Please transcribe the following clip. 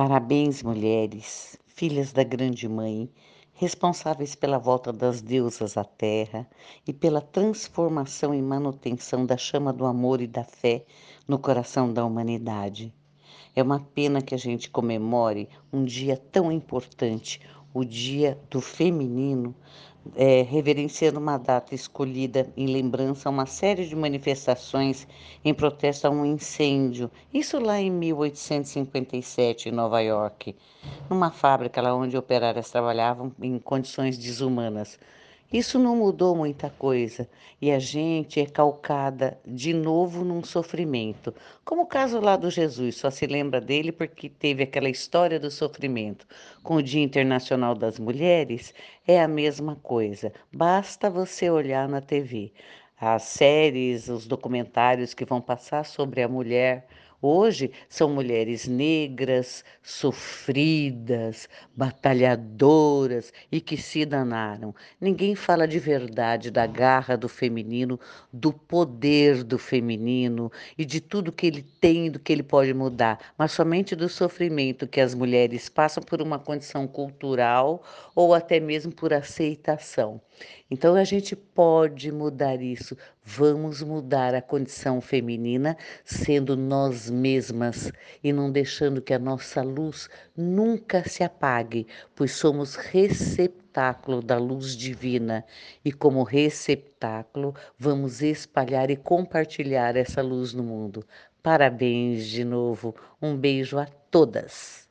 Parabéns, mulheres, filhas da Grande Mãe, responsáveis pela volta das deusas à Terra e pela transformação e manutenção da chama do amor e da fé no coração da humanidade. É uma pena que a gente comemore um dia tão importante, o Dia do Feminino, é, reverenciando uma data escolhida em lembrança a uma série de manifestações em protesto a um incêndio, isso lá em 1857, em Nova York, numa fábrica lá onde operárias trabalhavam em condições desumanas. Isso não mudou muita coisa e a gente é calcada de novo num sofrimento. Como o caso lá do Jesus, só se lembra dele porque teve aquela história do sofrimento. Com o Dia Internacional das Mulheres, é a mesma coisa. Basta você olhar na TV. As séries, os documentários que vão passar sobre a mulher Hoje são mulheres negras, sofridas, batalhadoras e que se danaram. Ninguém fala de verdade da garra do feminino, do poder do feminino e de tudo que ele tem, do que ele pode mudar, mas somente do sofrimento que as mulheres passam por uma condição cultural ou até mesmo por aceitação. Então a gente pode mudar isso. Vamos mudar a condição feminina sendo nós mesmas e não deixando que a nossa luz nunca se apague, pois somos receptáculo da luz divina e como receptáculo vamos espalhar e compartilhar essa luz no mundo. Parabéns de novo. Um beijo a todas.